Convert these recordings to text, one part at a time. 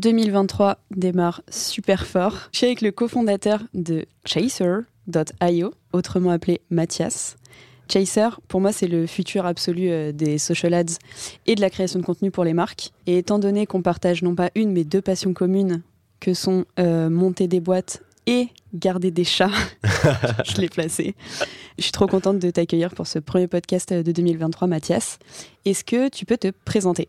2023 démarre super fort. Je suis avec le cofondateur de Chaser.io, autrement appelé Mathias. Chaser, pour moi, c'est le futur absolu euh, des social ads et de la création de contenu pour les marques. Et étant donné qu'on partage non pas une, mais deux passions communes, que sont euh, monter des boîtes et garder des chats, je l'ai placé. Je suis trop contente de t'accueillir pour ce premier podcast de 2023, Mathias. Est-ce que tu peux te présenter?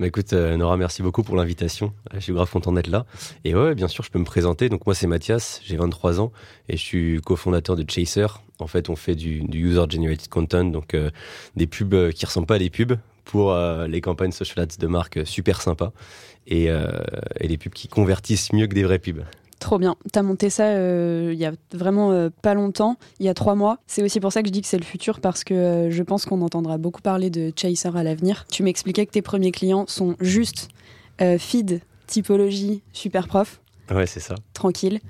Bah écoute, euh, Nora, merci beaucoup pour l'invitation. Je suis grave content d'être là. Et ouais, bien sûr, je peux me présenter. Donc moi, c'est Mathias, j'ai 23 ans et je suis cofondateur de Chaser. En fait, on fait du, user-generated content, donc euh, des pubs euh, qui ressemblent pas à des pubs pour les campagnes social ads de marques super sympas et, et des pubs qui convertissent mieux que des vraies pubs. Trop bien. T'as monté ça euh, il y a vraiment euh, pas longtemps, il y a trois mois. C'est aussi pour ça que je dis que c'est le futur parce que euh, je pense qu'on entendra beaucoup parler de Chaser à l'avenir. Tu m'expliquais que tes premiers clients sont juste feed, typologie, super prof. Ouais, c'est ça. Tranquille.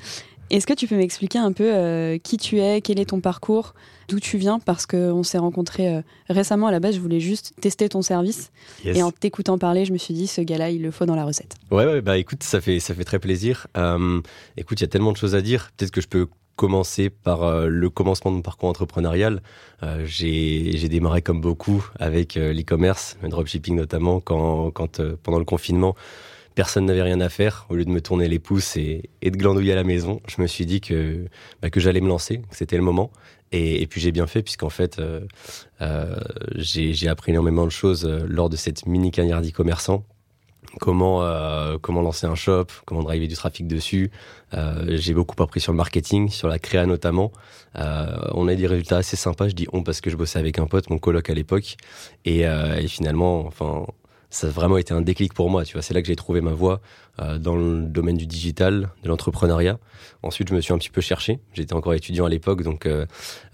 Est-ce que tu peux m'expliquer un peu euh, qui tu es, quel est ton parcours, d'où tu viens? Parce qu'on s'est rencontrés euh, récemment. À la base, je voulais juste tester ton service. Et en t'écoutant parler, je me suis dit, ce gars-là, il le faut dans la recette. Ouais, ouais bah écoute, ça fait, ça fait très plaisir. Euh, écoute, il y a tellement de choses à dire. Peut-être que je peux commencer par le commencement de mon parcours entrepreneurial. j'ai démarré comme beaucoup avec l'e-commerce, le dropshipping notamment, quand, quand pendant le confinement, personne n'avait rien à faire, au lieu de me tourner les pouces et, de glandouiller à la maison, je me suis dit que, bah, que j'allais me lancer, que c'était le moment. Et, puis j'ai bien fait, puisqu'en fait, euh, euh, j'ai appris énormément de choses euh, lors de cette mini carrière d'e-commerçant. Comment, comment lancer un shop, comment driver du trafic dessus. j'ai beaucoup appris sur le marketing, sur la créa notamment. on a eu des résultats assez sympas, je dis on parce que je bossais avec un pote, mon coloc à l'époque. Et, et finalement, enfin, ça a vraiment été un déclic pour moi. Tu vois, c'est là que j'ai trouvé ma voie euh, dans le domaine du digital, de l'entrepreneuriat. Ensuite, je me suis un petit peu cherché. J'étais encore étudiant à l'époque, donc euh,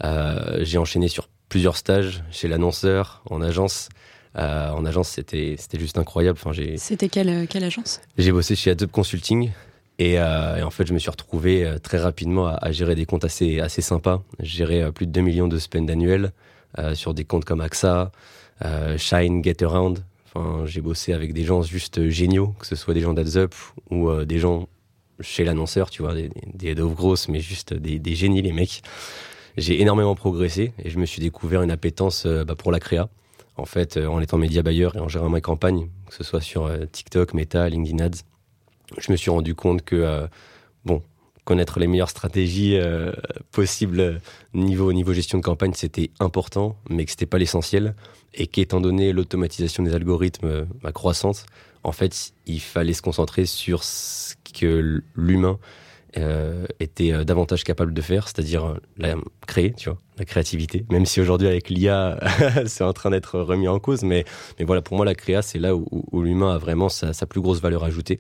euh, j'ai enchaîné sur plusieurs stages chez l'annonceur, en agence. en agence, c'était c'était juste incroyable. Enfin, j'ai. C'était quelle quelle agence? J'ai bossé chez Adobe Consulting. Et, en fait, je me suis retrouvé très rapidement à, gérer des comptes assez, assez sympas. Gérer plus de 2 millions de spend annuels sur des comptes comme AXA, Shine, Get Around, j'ai bossé avec des gens juste géniaux, que ce soit des gens d'AdsUp ou euh, des gens chez l'annonceur, tu vois, des, head of grosses, mais juste des, génies, les mecs. J'ai énormément progressé et je me suis découvert une appétence euh, bah, pour la créa. En fait, euh, en étant média buyer et en gérant mes campagnes, que ce soit sur TikTok, Meta, LinkedIn Ads, je me suis rendu compte que, bon, connaître les meilleures stratégies possibles niveau, niveau gestion de campagne, c'était important, mais que c'était pas l'essentiel. Et qu'étant donné l'automatisation des algorithmes euh, croissante, en fait, il fallait se concentrer sur ce que l'humain euh, était euh, davantage capable de faire, c'est-à-dire la créer, tu vois, la créativité. Même si aujourd'hui avec l'IA, c'est en train d'être remis en cause, mais mais voilà, pour moi la créa, c'est là où, l'humain a vraiment sa, plus grosse valeur ajoutée.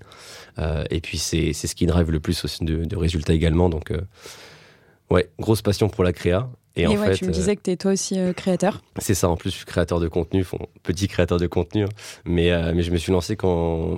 et puis c'est ce qui drive le plus de, de résultats également. Donc ouais, grosse passion pour la créa. Et, en fait, tu me disais euh, que tu es toi aussi euh, créateur. C'est ça, en plus je suis créateur de contenu, petit créateur de contenu, hein. mais, euh, mais je me suis lancé quand,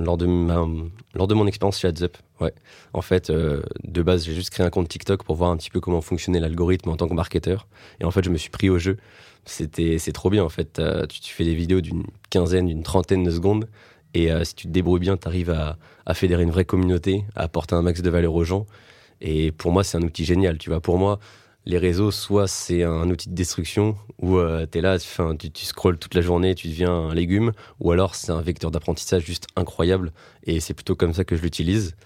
lors, de ma, lors de mon expérience chez AdsUp. Ouais. En fait, de base, j'ai juste créé un compte TikTok pour voir un petit peu comment fonctionnait l'algorithme en tant que marketeur. Et en fait, je me suis pris au jeu. C'était, c'est trop bien en fait. Tu, tu, fais des vidéos d'une quinzaine, d'une trentaine de secondes. Et si tu te débrouilles bien, tu arrives à, à fédérer une vraie communauté, à apporter un max de valeur aux gens. Et pour moi, c'est un outil génial. Tu vois, pour moi, les réseaux, soit c'est un outil de destruction où euh, tu es là, tu, tu scrolles toute la journée, tu deviens un légume, ou alors c'est un vecteur d'apprentissage juste incroyable. Et c'est plutôt comme ça que je l'utilise.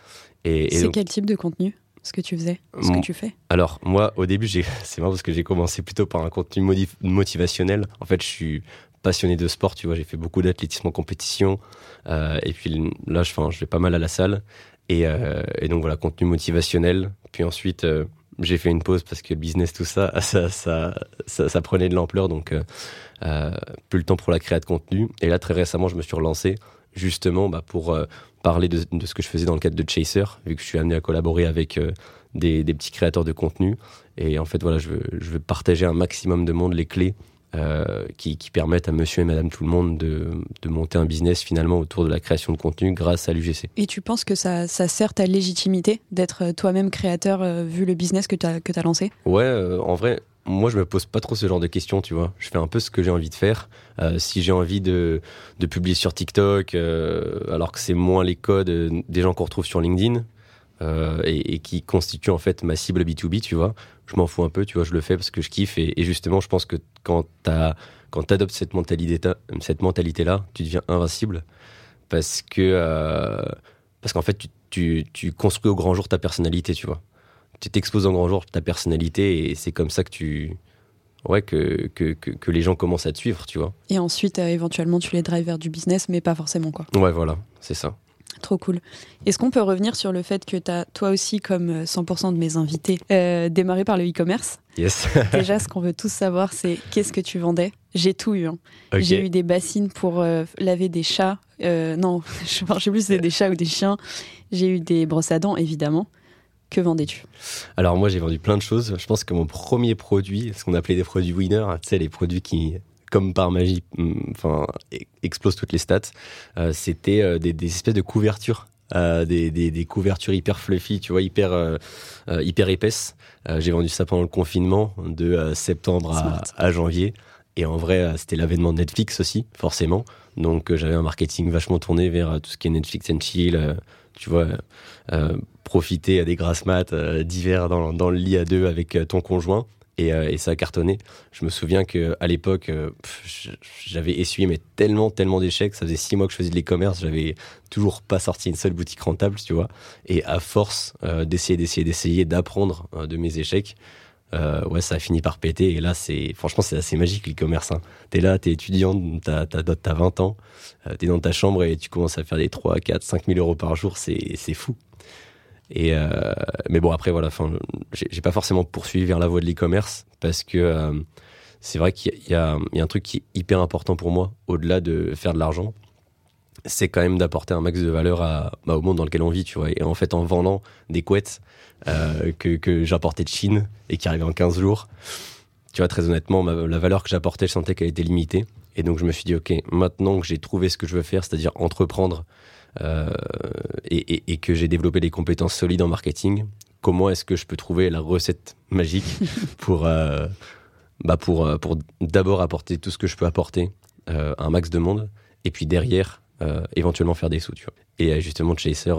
Et, c'est quel type de contenu ce que tu faisais, ce que tu fais? Alors moi, au début, c'est marrant parce que j'ai commencé plutôt par un contenu motivationnel. En fait, je suis passionné de sport, tu vois, j'ai fait beaucoup d'athlétisme en compétition. Euh, et puis là, je, je vais pas mal à la salle. Et, euh, et, donc voilà, contenu motivationnel. Puis ensuite, j'ai fait une pause parce que le business, tout ça, ça, ça, prenait de l'ampleur, donc euh, plus le temps pour la création de contenu. Et là, très récemment, je me suis relancé justement bah, pour parler de, ce que je faisais dans le cadre de Chaser, vu que je suis amené à collaborer avec des, petits créateurs de contenu. Et en fait, voilà, je veux, je veux partager un maximum de monde les clés euh, qui, permettent à monsieur et madame tout le monde de, monter un business finalement autour de la création de contenu grâce à l'UGC. Et tu penses que ça, sert ta légitimité d'être toi-même créateur euh, vu le business que tu as, que as lancé? Ouais, euh, en vrai, moi je me pose pas trop ce genre de questions, tu vois. Je fais un peu ce que j'ai envie de faire. si j'ai envie de, de, publier sur TikTok, alors que c'est moins les codes des gens qu'on retrouve sur LinkedIn, euh, et, qui constitue en fait ma cible B2B, tu vois. Je m'en fous un peu, tu vois, je le fais parce que je kiffe et, justement, je pense que quand tu adoptes cette mentalité, cette mentalité-là, tu deviens invincible parce que euh, parce qu'en fait, tu, tu, tu, construis au grand jour ta personnalité, tu vois. Tu t'exposes au grand jour ta personnalité et c'est comme ça que tu ouais que, que, que, les gens commencent à te suivre, tu vois. Et ensuite, euh, éventuellement, tu les drives vers du business, mais pas forcément quoi. Ouais, voilà, c'est ça. Trop cool. Est-ce qu'on peut revenir sur le fait que tu as, toi aussi, comme 100% euh, de mes invités, euh, démarré par le e-commerce Yes. Déjà, ce qu'on veut tous savoir, c'est qu'est-ce que tu vendais? J'ai tout eu. Hein. J'ai eu des bassines pour euh, laver des chats. non, je ne sais plus si c'était des chats ou des chiens. J'ai eu des brosses à dents, évidemment. Que vendais-tu? Alors moi j'ai vendu plein de choses. Je pense que mon premier produit, ce qu'on appelait des produits winner, tu sais les produits qui comme par magie, mm, enfin, explose toutes les stats. Euh, c'était euh, des, espèces de couvertures. Euh, des, couvertures hyper fluffy, tu vois, hyper, hyper épaisses. J'ai vendu ça pendant le confinement de septembre à, janvier. Et en vrai, c'était l'avènement de Netflix aussi, forcément. Donc j'avais un marketing vachement tourné vers tout ce qui est Netflix and chill, tu vois, profiter à des grasses maths d'hiver dans, dans, le lit à deux avec ton conjoint. Euh, et, ça a cartonné. Je me souviens que à l'époque, euh, j'avais essuyé mais tellement, tellement d'échecs. Ça faisait six mois que je faisais de l'e-commerce, j'avais toujours pas sorti une seule boutique rentable, tu vois. Et à force euh, d'essayer, d'essayer, d'essayer, d'apprendre de mes échecs, ouais, ça a fini par péter. Et là, c'est franchement, c'est assez magique l'e-commerce. Hein. T'es là, t'es étudiant, t'as as, 20 ans, t'es dans ta chambre et tu commences à faire des 3, 4, 5 000 euros par jour. C'est fou. Et euh, mais bon, après, voilà, enfin, j'ai pas forcément poursuivi vers la voie de l'e-commerce parce que euh, c'est vrai qu'il y, y, a un truc qui est hyper important pour moi, au-delà de faire de l'argent, c'est quand même d'apporter un max de valeur à, bah, au monde dans lequel on vit, tu vois. Et en fait, en vendant des couettes euh, que, que j'apportais de Chine et qui arrivaient en 15 jours, tu vois, très honnêtement, la valeur que j'apportais, je sentais qu'elle était limitée. Et donc, je me suis dit, OK, maintenant que j'ai trouvé ce que je veux faire, c'est-à-dire entreprendre euh, et, que j'ai développé des compétences solides en marketing, comment est-ce que je peux trouver la recette magique pour, euh, bah pour, euh, pour d'abord apporter tout ce que je peux apporter à un max de monde, et puis derrière, éventuellement faire des sous. Tu vois. Et justement, Chaser,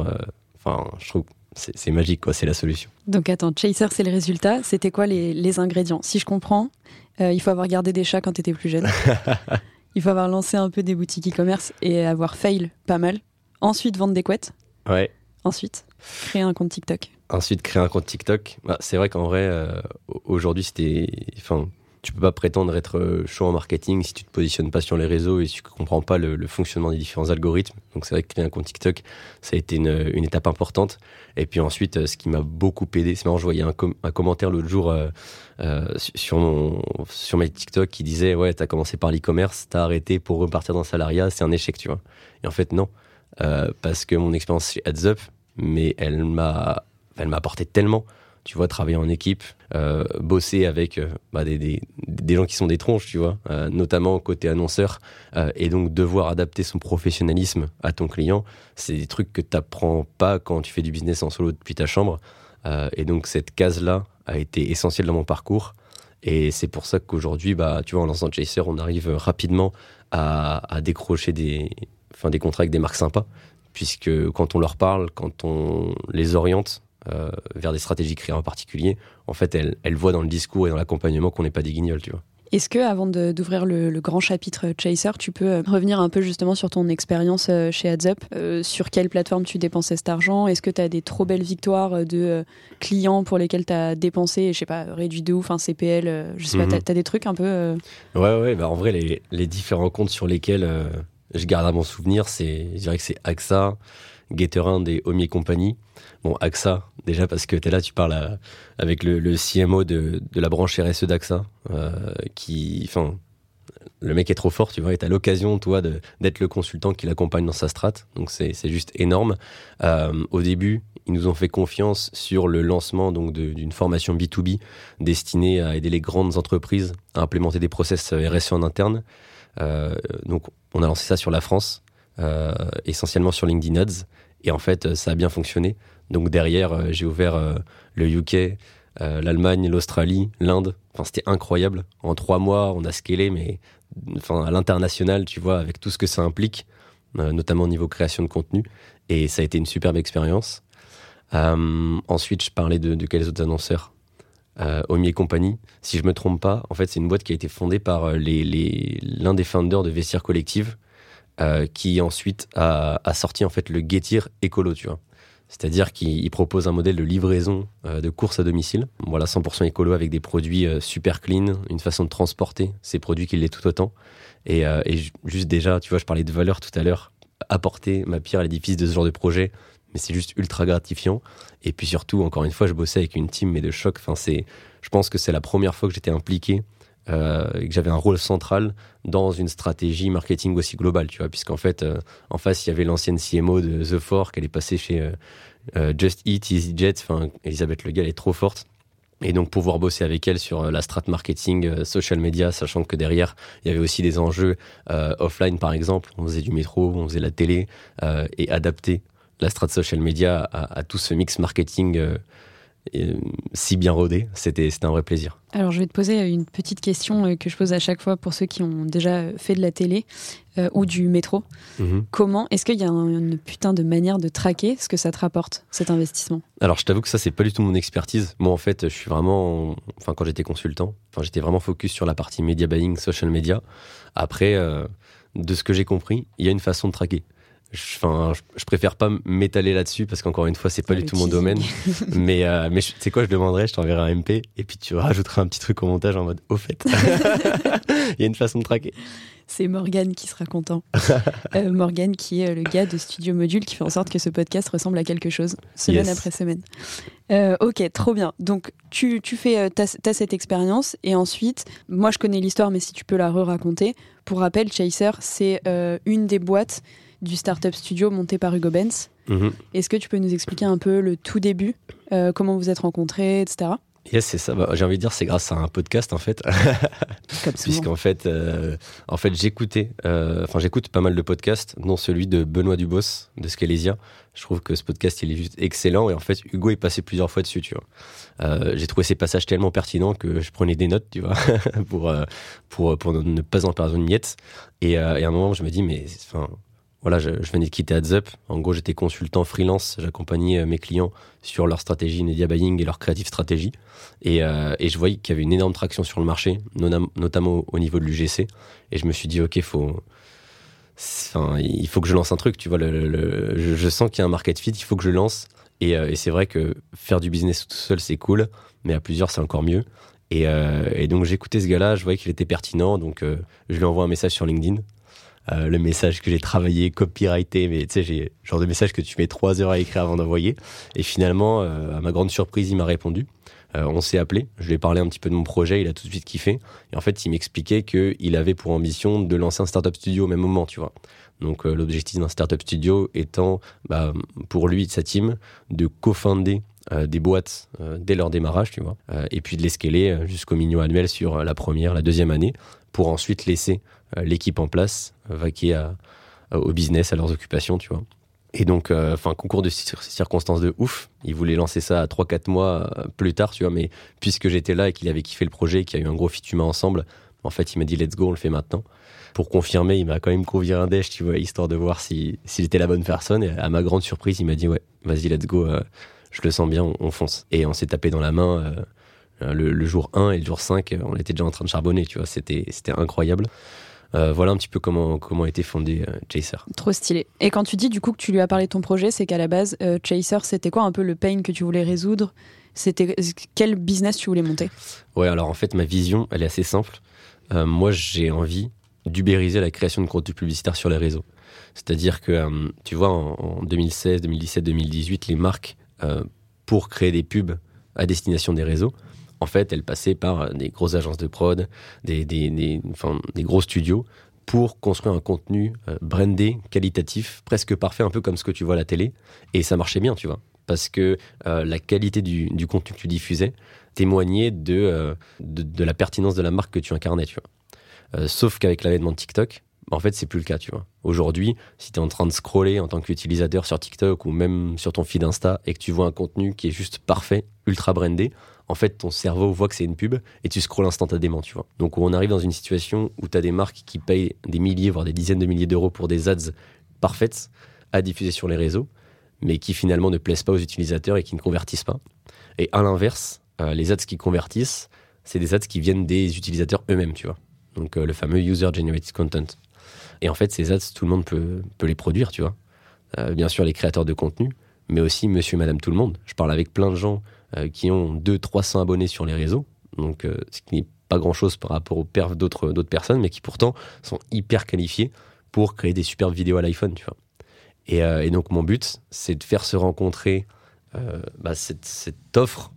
enfin, je trouve c'est magique, quoi. C'est la solution. Donc attends, Chaser, c'est le résultat. C'était quoi les, les, ingrédients? Si je comprends, il faut avoir gardé des chats quand tu étais plus jeune. il faut avoir lancé un peu des boutiques e-commerce et avoir fail pas mal. Ensuite, vendre des couettes. Ouais. Ensuite, créer un compte TikTok. Ensuite, créer un compte TikTok. Bah, c'est vrai qu'en vrai, euh, aujourd'hui, c'était. Enfin, tu peux pas prétendre être euh, chaud en marketing si tu te positionnes pas sur les réseaux et si tu comprends pas le, fonctionnement des différents algorithmes. Donc c'est vrai que créer un compte TikTok, ça a été une, une étape importante. Et puis ensuite, euh, ce qui m'a beaucoup aidé, c'est marrant, je voyais un, un commentaire l'autre jour euh, sur mon sur mes TikTok qui disait ouais, t'as commencé par l'e-commerce, t'as arrêté pour repartir dans le salariat, c'est un échec, tu vois. Et en fait non. Euh, parce que mon expérience chez Heads Up, mais elle m'a, elle m'a apporté tellement. Tu vois, travailler en équipe, euh, bosser avec euh, bah, des, des, des, gens qui sont des tronches, tu vois, notamment côté annonceur, et donc devoir adapter son professionnalisme à ton client, c'est des trucs que tu n'apprends pas quand tu fais du business en solo depuis ta chambre. et donc cette case-là a été essentielle dans mon parcours. Et c'est pour ça qu'aujourd'hui, bah, tu vois, en lançant Chaser, on arrive rapidement à, à décrocher des, enfin, des contrats avec des marques sympas, puisque quand on leur parle, quand on les oriente euh, vers des stratégies créées en particulier, en fait, elles, elles voient dans le discours et dans l'accompagnement qu'on n'est pas des guignols, tu vois. Est-ce que, avant d'ouvrir le, grand chapitre Chaser, tu peux euh, revenir un peu justement sur ton expérience euh, chez AdsUp Sur quelle plateforme tu dépensais cet argent? Est-ce que tu as des trop belles victoires de clients pour lesquels tu as dépensé, je sais pas, réduit de ouf, un CPL Je sais pas, mhm. tu as, des trucs un peu Ouais, ouais, bah en vrai, les, les différents comptes sur lesquels je garde à mon souvenir, c'est, je dirais que c'est AXA, Gatorand et Omi et compagnie. Bon, AXA, déjà parce que tu es là, tu parles avec le, CMO de, la branche RSE d'AXA, qui, enfin, le mec est trop fort, tu vois, et t'as l'occasion, toi, d'être le consultant qui l'accompagne dans sa strat. Donc c'est juste énorme. Euh, au début, ils nous ont fait confiance sur le lancement donc d'une formation B2B destinée à aider les grandes entreprises à implémenter des process RSE en interne. Euh, donc on a lancé ça sur la France, euh, essentiellement sur LinkedIn Ads, et en fait ça a bien fonctionné. Donc derrière, j'ai ouvert le UK, l'Allemagne, l'Australie, l'Inde. Enfin, c'était incroyable. En trois mois, on a scalé, mais enfin, à l'international, tu vois, avec tout ce que ça implique, euh, notamment au niveau création de contenu. Et ça a été une superbe expérience. Euh, ensuite, je parlais de, quels autres annonceurs? Euh, Omier Company. Si je me trompe pas, en fait, c'est une boîte qui a été fondée par l'un les, l'un des founders de Vestiaire Collective, qui ensuite a, sorti en fait le Getir Écolo, tu vois. C'est-à-dire qu'il propose un modèle de livraison euh, de courses à domicile. Voilà, 100% écolo avec des produits euh, super clean, une façon de transporter ces produits qui l'est tout autant. Euh, et, juste déjà, tu vois, je parlais de valeur tout à l'heure, apporter ma pierre à l'édifice de ce genre de projet, mais c'est juste ultra gratifiant. Et puis surtout, encore une fois, je bossais avec une team, mais de choc. Enfin, je pense que c'est la première fois que j'étais impliqué euh, et que j'avais un rôle central dans une stratégie marketing aussi globale, tu vois, puisqu'en fait, euh, en face, il y avait l'ancienne CMO de The Four, qu'elle est passée chez euh, Just Eat, EasyJet, enfin, Elisabeth Legal est trop forte. Et donc pouvoir bosser avec elle sur la strat marketing, social media, sachant que derrière il y avait aussi des enjeux offline par exemple, on faisait du métro, on faisait la télé, et adapter la strat social media à, à tout ce mix marketing si bien rodé. C'était un vrai plaisir. Alors, je vais te poser une petite question euh, que je pose à chaque fois pour ceux qui ont déjà fait de la télé euh, ou du métro. Mhm. Comment est-ce qu'il y a une putain de manière de traquer ce que ça te rapporte, cet investissement? Alors, je t'avoue que ça, c'est pas du tout mon expertise. Moi, en fait, je suis vraiment. Enfin, quand j'étais consultant, enfin, j'étais vraiment focus sur la partie media buying, social media. Après, euh, de ce que j'ai compris, il y a une façon de traquer. Enfin, je, préfère pas m'étaler là-dessus parce qu'encore une fois, c'est pas du tout mon domaine. mais euh, mais tu sais quoi, je demanderai, je t'enverrai un MP et puis tu rajouteras un petit truc au montage en mode au fait. Il y a une façon de traquer. C'est Morgan qui sera content. euh, Morgan qui est le gars de Studio Module qui fait en sorte que ce podcast ressemble à quelque chose semaine après semaine. Euh, ok, trop bien. Donc tu, tu fais, euh, as, cette expérience et ensuite, moi je connais l'histoire, mais si tu peux la re-raconter. Pour rappel, Chaser, c'est euh, une des boîtes du Startup Studio monté par Hugo Benz. Mhm. Est-ce que tu peux nous expliquer un peu le tout début, euh, comment vous êtes rencontrés, etc. Yes, c'est ça. Bah, j'ai envie de dire, c'est grâce à un podcast en fait, puisqu'en fait, euh, en fait, j'écoutais, euh, enfin, j'écoute pas mal de podcasts, dont celui de Benoît Dubos de Scalesia. Je trouve que ce podcast, il est juste excellent, et en fait, Hugo est passé plusieurs fois dessus, tu vois. j'ai trouvé ces passages tellement pertinents que je prenais des notes, tu vois, pour, pour pour ne pas en perdre une miette. Et, et à un moment, je me dis, mais enfin voilà, je, venais de quitter AdsUp. En gros, j'étais consultant freelance. J'accompagnais euh, mes clients sur leur stratégie media buying et leur creative stratégie. Et, euh, et je voyais qu'il y avait une énorme traction sur le marché, notamment au niveau de l'UGC. Et je me suis dit, OK, faut, enfin, il faut que je lance un truc. Tu vois, je, sens qu'il y a un market fit, il faut que je lance. Et, euh, et c'est vrai que faire du business tout seul, c'est cool, mais à plusieurs, c'est encore mieux. Et, et donc, j'écoutais ce gars-là, je voyais qu'il était pertinent. Donc, je lui envoie un message sur LinkedIn. Euh, le message que j'ai travaillé, copyrighté, mais tu sais, j'ai genre de message que tu mets trois heures à écrire avant d'envoyer. Et finalement, euh, à ma grande surprise, il m'a répondu. Euh, on s'est appelé, je lui ai parlé un petit peu de mon projet, il a tout de suite kiffé. Et en fait, il m'expliquait qu'il avait pour ambition de lancer un startup studio au même moment, tu vois. Donc l'objectif d'un startup studio étant, bah, pour lui et sa team, de co-founder des boîtes dès leur démarrage, tu vois, et puis de les scaler jusqu'au million annuel sur la première, la deuxième année, pour ensuite laisser l'équipe en place, vaquer au business, à leurs occupations, tu vois. Et donc, euh, enfin, concours de circonstances de ouf. Il voulait lancer ça 3-4 mois euh, plus tard, tu vois, mais puisque j'étais là et qu'il avait kiffé le projet, qu'il y a eu un gros fit humain ensemble, en fait, il m'a dit let's go, on le fait maintenant. Pour confirmer, il m'a quand même convié un déj, tu vois, histoire de voir s'il était la bonne personne. Et à ma grande surprise, il m'a dit ouais, vas-y, let's go, je le sens bien, on, fonce. Et on s'est tapé dans la main. le, jour 1 et le jour 5, on était déjà en train de charbonner, tu vois, c'était incroyable. Euh, voilà un petit peu comment, comment a été fondé euh, Chaser. Trop stylé. Et quand tu dis du coup que tu lui as parlé de ton projet, c'est qu'à la base, euh, Chaser, c'était quoi un peu le pain que tu voulais résoudre? C'était quel business tu voulais monter? Ouais, alors en fait, ma vision, elle est assez simple. moi, j'ai envie d'ubériser la création de contenu publicitaire sur les réseaux. C'est-à-dire que, tu vois, en, 2016, 2017, 2018, les marques pour créer des pubs à destination des réseaux, en fait, elle passait par des grosses agences de prod, des, des, enfin, des gros studios pour construire un contenu brandé, qualitatif, presque parfait, un peu comme ce que tu vois à la télé. Et ça marchait bien, tu vois parce que euh, la qualité du, contenu que tu diffusais témoignait euh, de, de, la pertinence de la marque que tu incarnais, tu vois. Euh, sauf qu'avec l'avènement de TikTok, en fait, c'est plus le cas, tu vois. Aujourd'hui, si tu es en train de scroller en tant qu'utilisateur sur TikTok ou même sur ton feed Insta et que tu vois un contenu qui est juste parfait, ultra brandé, en fait, ton cerveau voit que c'est une pub et tu scrolles instantanément, tu vois. Donc, on arrive dans une situation où tu as des marques qui payent des milliers, voire des dizaines de milliers d'euros pour des ads parfaites à diffuser sur les réseaux mais qui finalement ne plaisent pas aux utilisateurs et qui ne convertissent pas. Et à l'inverse, euh, les ads qui convertissent, c'est des ads qui viennent des utilisateurs eux-mêmes, tu vois. Donc euh, le fameux user generated content. Et en fait, ces ads, tout le monde peut, peut les produire, tu vois. Euh, bien sûr, les créateurs de contenu, mais aussi monsieur, madame, tout le monde. Je parle avec plein de gens qui ont 200-300 abonnés sur les réseaux, donc ce qui n'est pas grand-chose par rapport aux perfs d'autres personnes, mais qui pourtant sont hyper qualifiés pour créer des superbes vidéos à l'iPhone, tu vois. Euh, et, donc mon but, c'est de faire se rencontrer euh, bah, cette, offre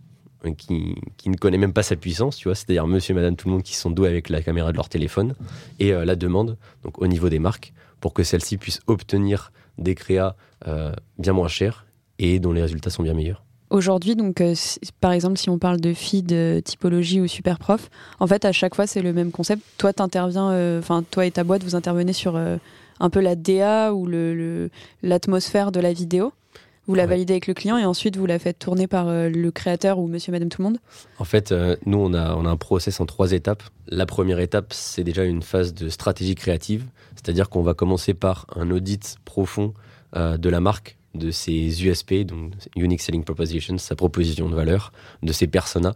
qui, ne connaît même pas sa puissance, tu vois, c'est-à-dire monsieur et madame tout le monde qui sont doués avec la caméra de leur téléphone, et euh, la demande, donc au niveau des marques, pour que celles-ci puissent obtenir des créas bien moins chers et dont les résultats sont bien meilleurs. Aujourd'hui, donc, par exemple, si on parle de feed, typologie ou super prof, en fait, à chaque fois, c'est le même concept. Toi, t'interviens, enfin, toi et ta boîte, vous intervenez sur un peu la DA ou l'atmosphère de la vidéo vous la validez avec le client et ensuite vous la faites tourner par euh, le créateur ou monsieur, madame, tout le monde En fait, euh, nous, on a, on a un process en trois étapes. La première étape, c'est déjà une phase de stratégie créative, c'est-à-dire qu'on va commencer par un audit profond euh, de la marque, de ses USP, donc Unique Selling Propositions, sa proposition de valeur, de ses personas.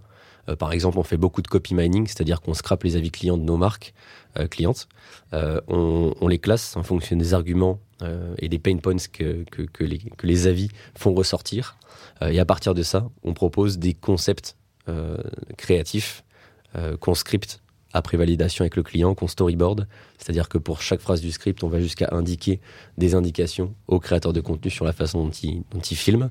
par exemple, on fait beaucoup de copy mining, c'est-à-dire qu'on scrape les avis clients de nos marques euh, clientes. Euh, on, les classe en fonction des arguments euh, et des pain points que, que, les, que les avis font ressortir. et à partir de ça, on propose des concepts créatifs qu'on scripte après validation avec le client, qu'on storyboard. C'est-à-dire que pour chaque phrase du script, on va jusqu'à indiquer des indications au créateur de contenu sur la façon dont il, dont il filme.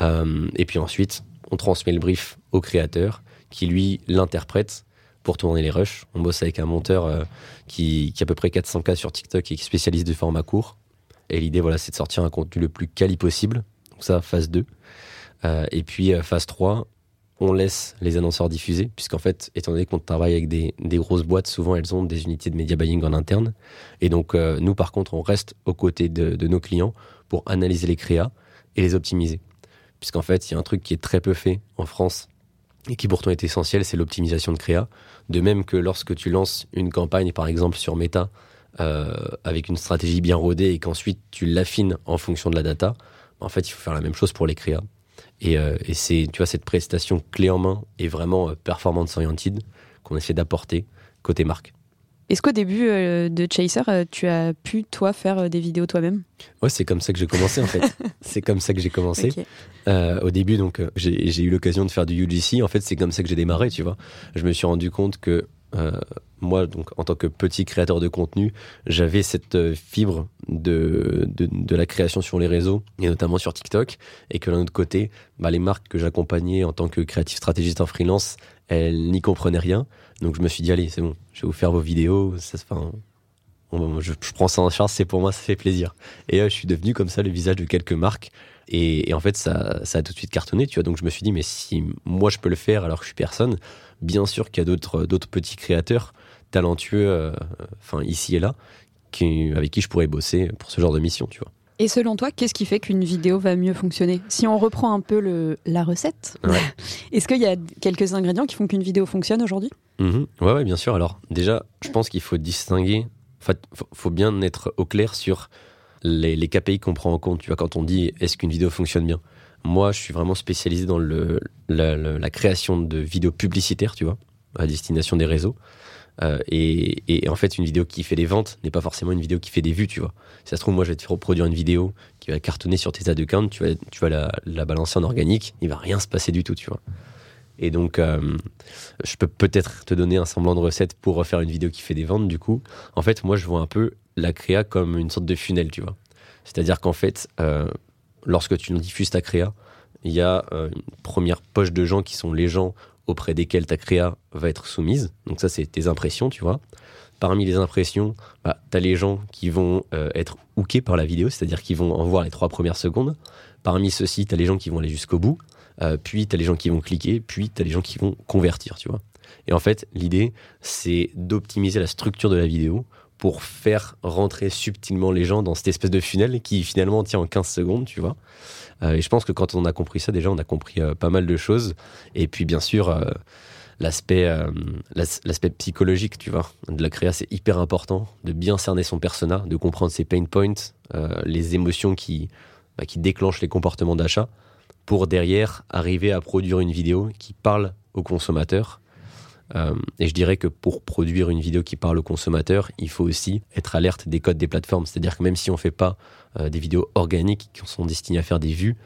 et puis ensuite, on transmet le brief au créateur qui, lui, l'interprète pour tourner les rushs. On bosse avec un monteur euh, qui, a à peu près 400K sur TikTok et qui spécialise du format court. Et l'idée, voilà, c'est de sortir un contenu le plus quali possible. Donc ça, phase 2. Euh, et puis, euh, phase 3, on laisse les annonceurs diffuser, puisqu'en fait, étant donné qu'on travaille avec des, grosses boîtes, souvent elles ont des unités de media buying en interne. Et donc, nous, par contre, on reste aux côtés de, de nos clients pour analyser les créas et les optimiser. Puisqu'en fait, il y a un truc qui est très peu fait en France et qui pourtant est essentiel, c'est l'optimisation de créa. De même que lorsque tu lances une campagne, par exemple sur Meta, euh, avec une stratégie bien rodée et qu'ensuite tu l'affines en fonction de la data, en fait, il faut faire la même chose pour les créas. Et, euh, et c'est, tu vois, cette prestation clé en main est vraiment euh, performance oriented qu'on essaie d'apporter côté marque. Est-ce qu'au début euh, de Chaser, tu as pu, toi, faire des vidéos toi-même? Ouais, c'est comme ça que j'ai commencé, en fait. c'est comme ça que j'ai commencé. au début, donc, j'ai eu l'occasion de faire du UGC. En fait, c'est comme ça que j'ai démarré, tu vois. Je me suis rendu compte que moi, donc, en tant que petit créateur de contenu, j'avais cette fibre de, de, la création sur les réseaux, et notamment sur TikTok, et que d'un autre côté, bah, les marques que j'accompagnais en tant que créatif stratégiste en freelance, elles n'y comprenaient rien. Donc je me suis dit, allez, c'est bon, je vais vous faire vos vidéos. Ça, enfin, je, prends ça en charge, c'est pour moi, ça fait plaisir. Et euh, je suis devenu comme ça le visage de quelques marques. Et, en fait, ça, ça, a tout de suite cartonné, tu vois. Donc je me suis dit, mais si moi je peux le faire alors que je suis personne, bien sûr qu'il y a d'autres, d'autres petits créateurs talentueux, euh, enfin ici et là, qui, avec qui je pourrais bosser pour ce genre de mission, tu vois. Et selon toi, qu'est-ce qui fait qu'une vidéo va mieux fonctionner? Si on reprend un peu le, la recette, est-ce qu'il y a quelques ingrédients qui font qu'une vidéo fonctionne aujourd'hui? Mmh ouais, ouais, bien sûr. Alors déjà, je pense qu'il faut distinguer, en fait, faut, bien être au clair sur les, les KPI qu'on prend en compte. Tu vois, quand on dit est-ce qu'une vidéo fonctionne bien? Moi, je suis vraiment spécialisé dans le, la, création de vidéos publicitaires, tu vois, à destination des réseaux. Euh, et, en fait, une vidéo qui fait des ventes n'est pas forcément une vidéo qui fait des vues, tu vois. Si ça se trouve, moi, je vais te reproduire une vidéo qui va cartonner sur tes ad accounts, tu vas, tu vas la, la, balancer en organique, il va rien se passer du tout, tu vois. Et donc, euh, je peux peut-être te donner un semblant de recette pour refaire une vidéo qui fait des ventes, du coup. En fait, moi, je vois un peu la créa comme une sorte de funnel, tu vois. C'est-à-dire qu'en fait, euh, lorsque tu diffuses ta créa, il y a une première poche de gens qui sont les gens auprès desquels ta créa va être soumise. Donc ça, c'est tes impressions, tu vois. Parmi les impressions, bah, tu as les gens qui vont être hookés par la vidéo, c'est-à-dire qui vont en voir les trois premières secondes. Parmi ceux-ci, tu as les gens qui vont aller jusqu'au bout. puis tu as les gens qui vont cliquer, puis tu as les gens qui vont convertir, tu vois. Et en fait, l'idée, c'est d'optimiser la structure de la vidéo pour faire rentrer subtilement les gens dans cette espèce de funnel qui finalement tient en 15 secondes, tu vois. Euh, et je pense que quand on a compris ça, déjà, on a compris euh, pas mal de choses. Et puis, bien sûr, euh, l'aspect l'aspect psychologique, tu vois, de la créa, c'est hyper important de bien cerner son persona, de comprendre ses pain points, les émotions qui, bah, qui déclenchent les comportements d'achat, pour derrière arriver à produire une vidéo qui parle au consommateur euh, et je dirais que pour produire une vidéo qui parle au consommateur, il faut aussi être alerte des codes des plateformes. C'est-à-dire que même si on ne fait pas euh, des vidéos organiques qui sont destinées à faire des vues,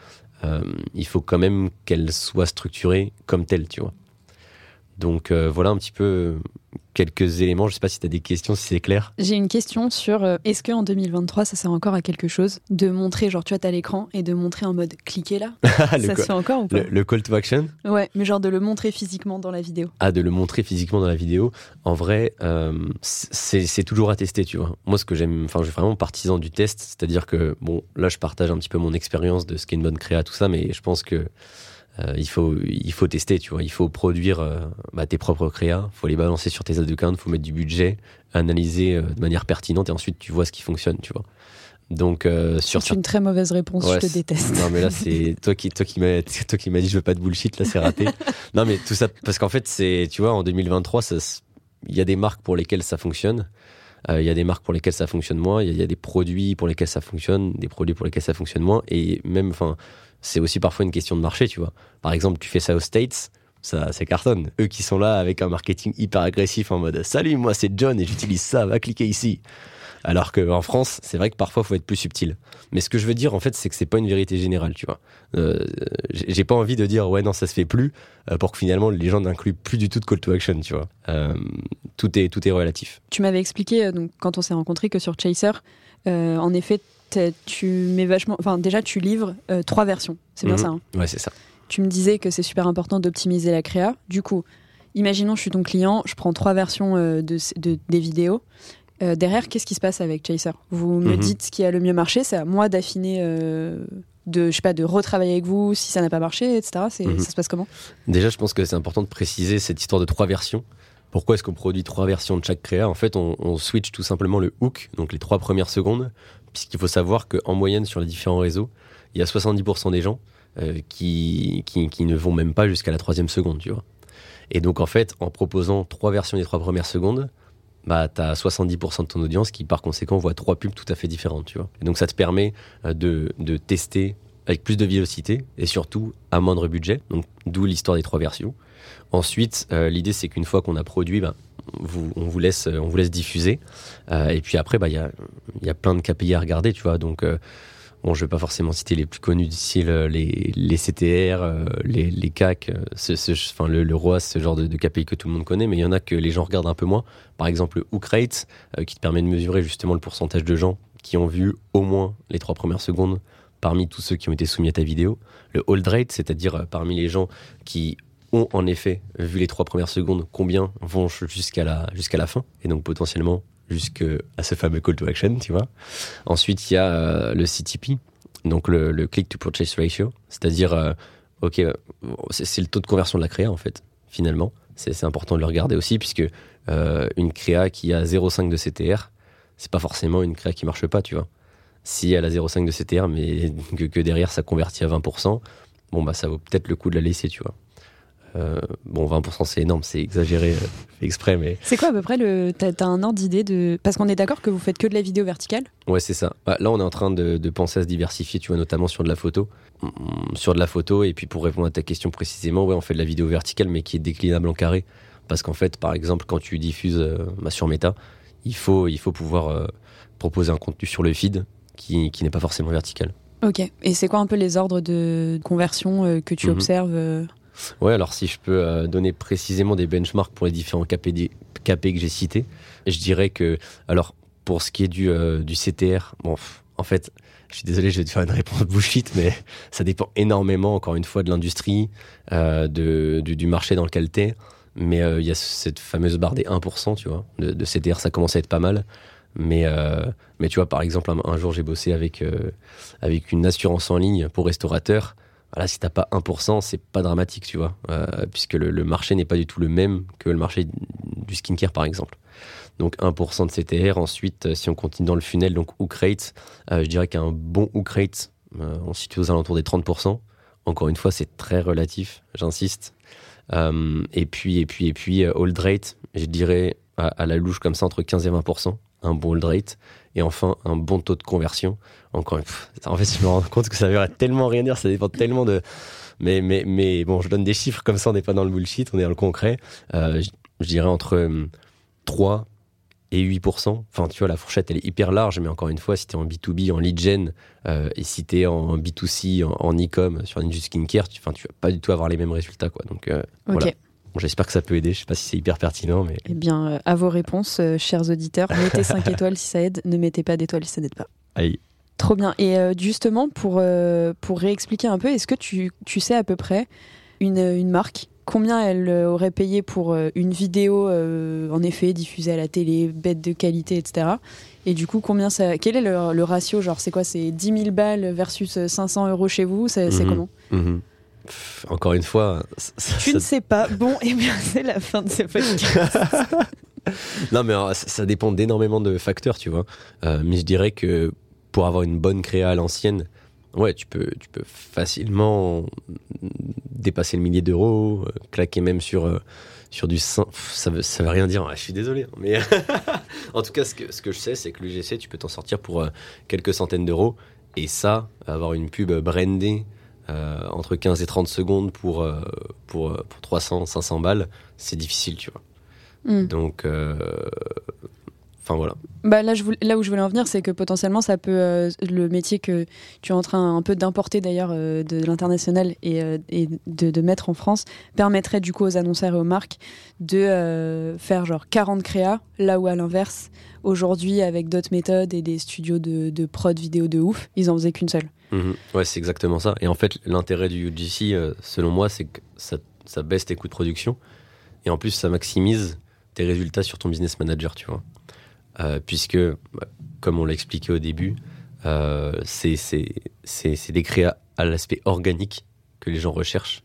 euh, il faut quand même qu'elles soient structurées comme telles, tu vois. Donc voilà un petit peu quelques éléments. Je sais pas si tu as des questions, si c'est clair. J'ai une question sur euh, est-ce qu'en 2023, ça sert encore à quelque chose de montrer, genre tu as à l'écran et de montrer en mode cliquer là? Ça se fait encore ou pas? le, call to action? Ouais, mais genre de le montrer physiquement dans la vidéo. Ah, de le montrer physiquement dans la vidéo. En vrai, euh, c'est toujours à tester, tu vois. Moi, ce que j'aime, enfin, je suis vraiment partisan du test, c'est-à-dire que, bon, là, je partage un petit peu mon expérience de ce qu'est une bonne créa, tout ça, mais je pense que euh, il, faut, il faut tester, tu vois. Il faut produire euh, bah, tes propres créas, il faut les balancer sur tes il faut mettre du budget, analyser euh, de manière pertinente et ensuite tu vois ce qui fonctionne, tu vois. Donc sur c'est une très mauvaise réponse, je te déteste. Non mais là c'est toi qui toi qui m'a toi qui m'a dit je veux pas de bullshit là c'est raté. non mais tout ça parce qu'en fait c'est tu vois en 2023 il y a des marques pour lesquelles ça fonctionne. Il y a des marques pour lesquelles ça fonctionne moins, il y, y, a des produits pour lesquels ça fonctionne, des produits pour lesquels ça fonctionne moins et même enfin c'est aussi parfois une question de marché, tu vois. Par exemple, tu fais ça aux States, ça, ça cartonne. Eux qui sont là avec un marketing hyper agressif en mode Salut, moi c'est John et j'utilise ça, va cliquer ici. Alors qu'en France, c'est vrai que parfois, il faut être plus subtil. Mais ce que je veux dire, en fait, c'est que c'est pas une vérité générale, tu vois. Euh, j'ai pas envie de dire, ouais, non, ça se fait plus, euh, pour que finalement, les gens n'incluent plus du tout de call to action, tu vois. Euh, tout, est, tout est relatif. Tu m'avais expliqué, donc, quand on s'est rencontrés, que sur Chaser, en effet, tu mets vachement. Enfin, déjà, tu livres trois versions. C'est bien mhm. ça. Hein ouais, c'est ça. Tu me disais que c'est super important d'optimiser la créa. Du coup, imaginons, je suis ton client, je prends trois versions de, des vidéos. Euh, derrière, qu'est-ce qui se passe avec Chaser? Vous me mhm. dites ce qui a le mieux marché. C'est à moi d'affiner de je sais pas de retravailler avec vous si ça n'a pas marché etc mhm. ça se passe comment? Déjà je pense que c'est important de préciser cette histoire de trois versions pourquoi est-ce qu'on produit trois versions de chaque créa? En fait, on, on, switch tout simplement le hook, donc les trois premières secondes, puisqu'il faut savoir qu'en moyenne sur les différents réseaux, il y a 70% des gens euh, qui, qui, ne vont même pas jusqu'à la troisième seconde, tu vois. Et donc en fait, en proposant trois versions des trois premières secondes, bah, tu as 70% de ton audience qui par conséquent voit trois pubs tout à fait différentes, tu vois. Donc ça te permet euh, de, de tester avec plus de vélocité et surtout à moindre budget, donc d'où l'histoire des trois versions. Ensuite, euh, l'idée c'est qu'une fois qu'on a produit, bah, on, vous laisse, on vous laisse diffuser. Euh, et puis après, bah, il y, a, y a plein de KPI à regarder, tu vois. Donc, euh, bon, je vais pas forcément citer les plus connus d'ici, les, les CTR, euh, les, les CAC, ce, enfin, le, le ROAS, ce genre de, de, KPI que tout le monde connaît, mais il y en a que les gens regardent un peu moins. Par exemple, le Hook Rate, qui te permet de mesurer justement le pourcentage de gens qui ont vu au moins les trois premières secondes parmi tous ceux qui ont été soumis à ta vidéo. Le Hold Rate, c'est-à-dire parmi les gens qui ont en effet vu les trois premières secondes, combien vont jusqu'à la, jusqu'à la fin, et donc potentiellement jusqu'à ce fameux call to action, tu vois. Ensuite, il y a euh, le CTP, donc le, click to purchase ratio, c'est-à-dire, euh, ok, c'est, le taux de conversion de la créa en fait, finalement. C'est, important de le regarder aussi, puisque euh, une créa qui a 0,5 de CTR, c'est pas forcément une créa qui marche pas, tu vois. Si elle a 0,5 de CTR, mais que, que derrière ça convertit à 20%, bon bah ça vaut peut-être le coup de la laisser, tu vois. Euh, bon, 20% c'est énorme, c'est exagéré, euh, exprès, mais. C'est quoi à peu près le. T'as as un ordre d'idée de. Parce qu'on est d'accord que vous faites que de la vidéo verticale? Ouais, c'est ça. Bah, là, on est en train de, penser à se diversifier, tu vois, notamment sur de la photo. Mm, sur de la photo, et puis pour répondre à ta question précisément, ouais, on fait de la vidéo verticale, mais qui est déclinable en carré. Parce qu'en fait, par exemple, quand tu diffuses euh, bah, sur Meta, il faut, il faut pouvoir proposer un contenu sur le feed qui, qui n'est pas forcément vertical. Ok. Et c'est quoi un peu les ordres de conversion que tu mhm. observes Ouais, alors si je peux euh, donner précisément des benchmarks pour les différents KP, que j'ai cités, je dirais que, alors pour ce qui est du, euh, CTR, bon, en fait, je suis désolé, je vais te faire une réponse bullshit, mais ça dépend énormément, encore une fois, de l'industrie, euh, du, marché dans lequel tu es. Mais il y a cette fameuse barre des 1%, tu vois, de, CTR, ça commence à être pas mal. Mais, mais tu vois, par exemple, un, jour, j'ai bossé avec, avec une assurance en ligne pour restaurateurs. Voilà, si t'as pas 1%, c'est pas dramatique, tu vois, puisque le, marché n'est pas du tout le même que le marché du skincare, par exemple donc 1% de CTR. Ensuite, euh, si on continue dans le funnel, donc hook rate, euh, je dirais qu'un bon hook rate, euh, on situe aux alentours des 30%. Encore une fois, c'est très relatif, j'insiste. et puis, et puis, et puis, hold rate, je dirais à, la louche comme ça entre 15 et 20%, un bon hold rate. Et enfin, un bon taux de conversion. Encore une fois, en fait, je me rends compte que ça veut tellement rien dire, ça dépend tellement de. Mais, mais, mais bon, je donne des chiffres comme ça, on n'est pas dans le bullshit, on est dans le concret. je, je, dirais entre 3 et 8%. Enfin, tu vois, la fourchette, elle est hyper large, mais encore une fois, si tu es en B2B, en lead gen, euh, et si tu es en B2C, en, e-com, sur Ninja Skincare, tu, enfin, tu vas pas du tout avoir les mêmes résultats. Quoi. Donc, euh, voilà. J'espère que ça peut aider. Je sais pas si c'est hyper pertinent. Mais... Eh bien, euh, à vos réponses, chers auditeurs, mettez 5 étoiles si ça aide, ne mettez pas d'étoiles si ça n'aide pas. Aïe. Trop bien. Et justement, pour, pour réexpliquer un peu, est-ce que tu, tu sais à peu près une, une marque? Combien elle euh, aurait payé pour euh, une vidéo, euh, en effet, diffusée à la télé, bête de qualité, etc. Et du coup, combien ça, quel est le, ratio? Genre, c'est quoi? C'est 10 000 balles versus 500 euros chez vous? C'est mhm. comment? Mhm. Encore une fois. tu ne sais pas. Bon, et eh bien, c'est la fin de ce podcast. non, mais ça, dépend d'énormément de facteurs, tu vois. mais je dirais que pour avoir une bonne créa à l'ancienne, ouais, tu peux, tu peux facilement dépasser le millier d'euros, euh, claquer même sur, euh, sur du ça veut, ça veut rien dire. Ah, je suis désolé. Hein, mais en tout cas, ce que, ce que je sais, c'est que l'UGC, tu peux t'en sortir pour euh, quelques centaines d'euros. Et ça, avoir une pub brandée entre 15 et 30 secondes pour, pour, pour 300, 500 balles, c'est difficile, tu vois. Hmm. Donc, Enfin voilà. Bah là, je là où je voulais en venir, c'est que potentiellement, ça peut euh, le métier que tu es en train un peu d'importer d'ailleurs euh, de l'international et, euh, et de, de, mettre en France permettrait du coup aux annonceurs et aux marques de faire genre 40 créas, là où à l'inverse, aujourd'hui avec d'autres méthodes et des studios de, de, prod vidéo de ouf, ils en faisaient qu'une seule. Mhm. Ouais, c'est exactement ça. Et en fait, l'intérêt du UGC, selon moi, c'est que ça, ça baisse tes coûts de production et en plus, ça maximise tes résultats sur ton business manager, tu vois. Euh, puisque, comme on l'a expliqué au début, euh, c'est des créas à l'aspect organique que les gens recherchent.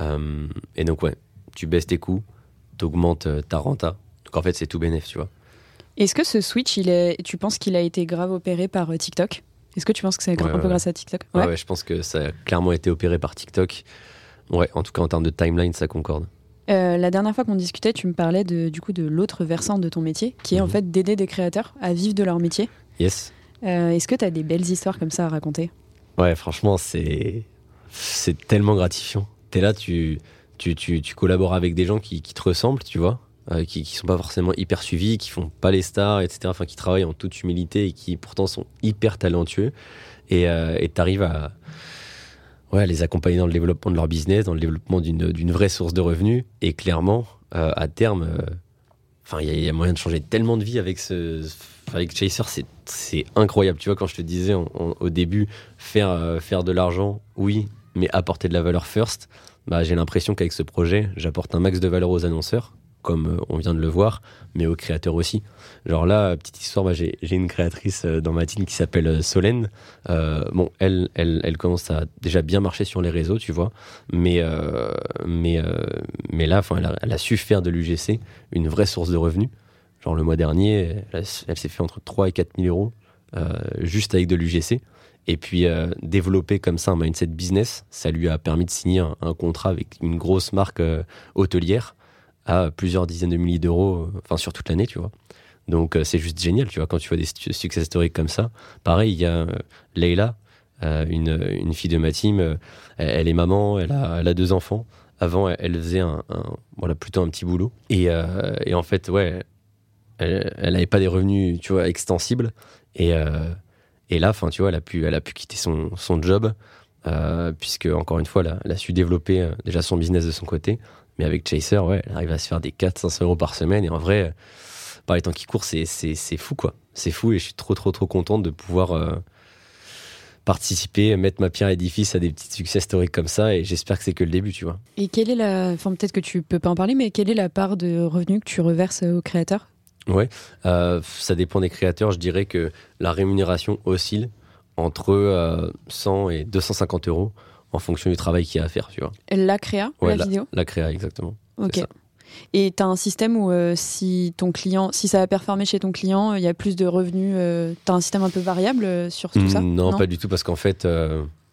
Euh, et donc, ouais, tu baisses tes coûts, tu augmentes ta renta. Donc, en fait, c'est tout bénéf, tu vois. Est-ce que ce switch, il est, tu penses qu'il a été grave opéré par TikTok? Est-ce que tu penses que c'est un peu grâce à TikTok? Ouais. ouais, je pense que ça a clairement été opéré par TikTok. Ouais, en tout cas, en termes de timeline, ça concorde. Euh, la dernière fois qu'on discutait, tu me parlais de, du coup de l'autre versant de ton métier, qui est en mhm. fait d'aider des créateurs à vivre de leur métier. Yes. Euh, est-ce que tu as des belles histoires comme ça à raconter? Ouais, franchement, c'est c'est tellement gratifiant. T'es là, tu, tu, tu, tu, collabores avec des gens qui, qui te ressemblent, tu vois, euh, qui, qui sont pas forcément hyper suivis, qui font pas les stars, etc. Enfin, qui travaillent en toute humilité et qui pourtant sont hyper talentueux. Et tu arrives à ouais, les accompagner dans le développement de leur business, dans le développement d'une vraie source de revenus. Et clairement, euh, à terme, euh, enfin, il y, a moyen de changer tellement de vie avec ce, avec Chaser, c'est incroyable. Tu vois, quand je te disais au début, faire, euh, faire de l'argent, oui, mais apporter de la valeur first, bah, j'ai l'impression qu'avec ce projet, j'apporte un max de valeur aux annonceurs, comme euh, on vient de le voir, mais aux créateurs aussi. Genre là, petite histoire, j'ai une créatrice euh, dans ma team qui s'appelle euh, Solène. bon, elle, commence à déjà bien marcher sur les réseaux, tu vois, mais, mais, là, elle a, elle a su faire de l'UGC une vraie source de revenus. Genre le mois dernier, elle, s'est fait entre 3 et 4 000 euros juste avec de l'UGC. Et puis développer comme ça un mindset business, ça lui a permis de signer un contrat avec une grosse marque hôtelière à plusieurs dizaines de milliers d'euros, euh, enfin sur toute l'année, tu vois. Donc euh, c'est juste génial, tu vois, quand tu vois des success stories comme ça. Pareil, il y a euh, Leila, une, une, fille de ma team, elle, est maman, elle a, elle a, deux enfants. Avant, elle faisait un, voilà, plutôt un petit boulot. Et, et en fait, ouais, elle n'avait pas des revenus, tu vois, extensibles. Et, et là, enfin, tu vois, elle a pu, elle a pu quitter son, son job, puisque encore une fois, elle a su développer déjà son business de son côté. Mais avec Chaser, ouais, elle arrive à se faire des 400-500 euros par semaine. Et en vrai, euh, par les temps qui courent, c'est, c'est, fou, quoi. C'est fou et je suis trop, trop, trop contente de pouvoir, euh, participer, mettre ma pierre à l'édifice à des petits succès historiques comme ça, et j'espère que c'est que le début, tu vois. Et quelle est la, enfin peut-être que tu peux pas en parler, mais quelle est la part de revenus que tu reverses aux créateurs? Ouais, euh, ça dépend des créateurs. Je dirais que la rémunération oscille entre 100 et 250 euros en fonction du travail qu'il y a à faire, tu vois. La créa, la, vidéo La créa, exactement. Ok. Et tu as un système où euh, si ton client, si ça a performé chez ton client, il y a plus de revenus, euh, tu as un système un peu variable euh, sur tout ça? Non, pas du tout, parce qu'en fait,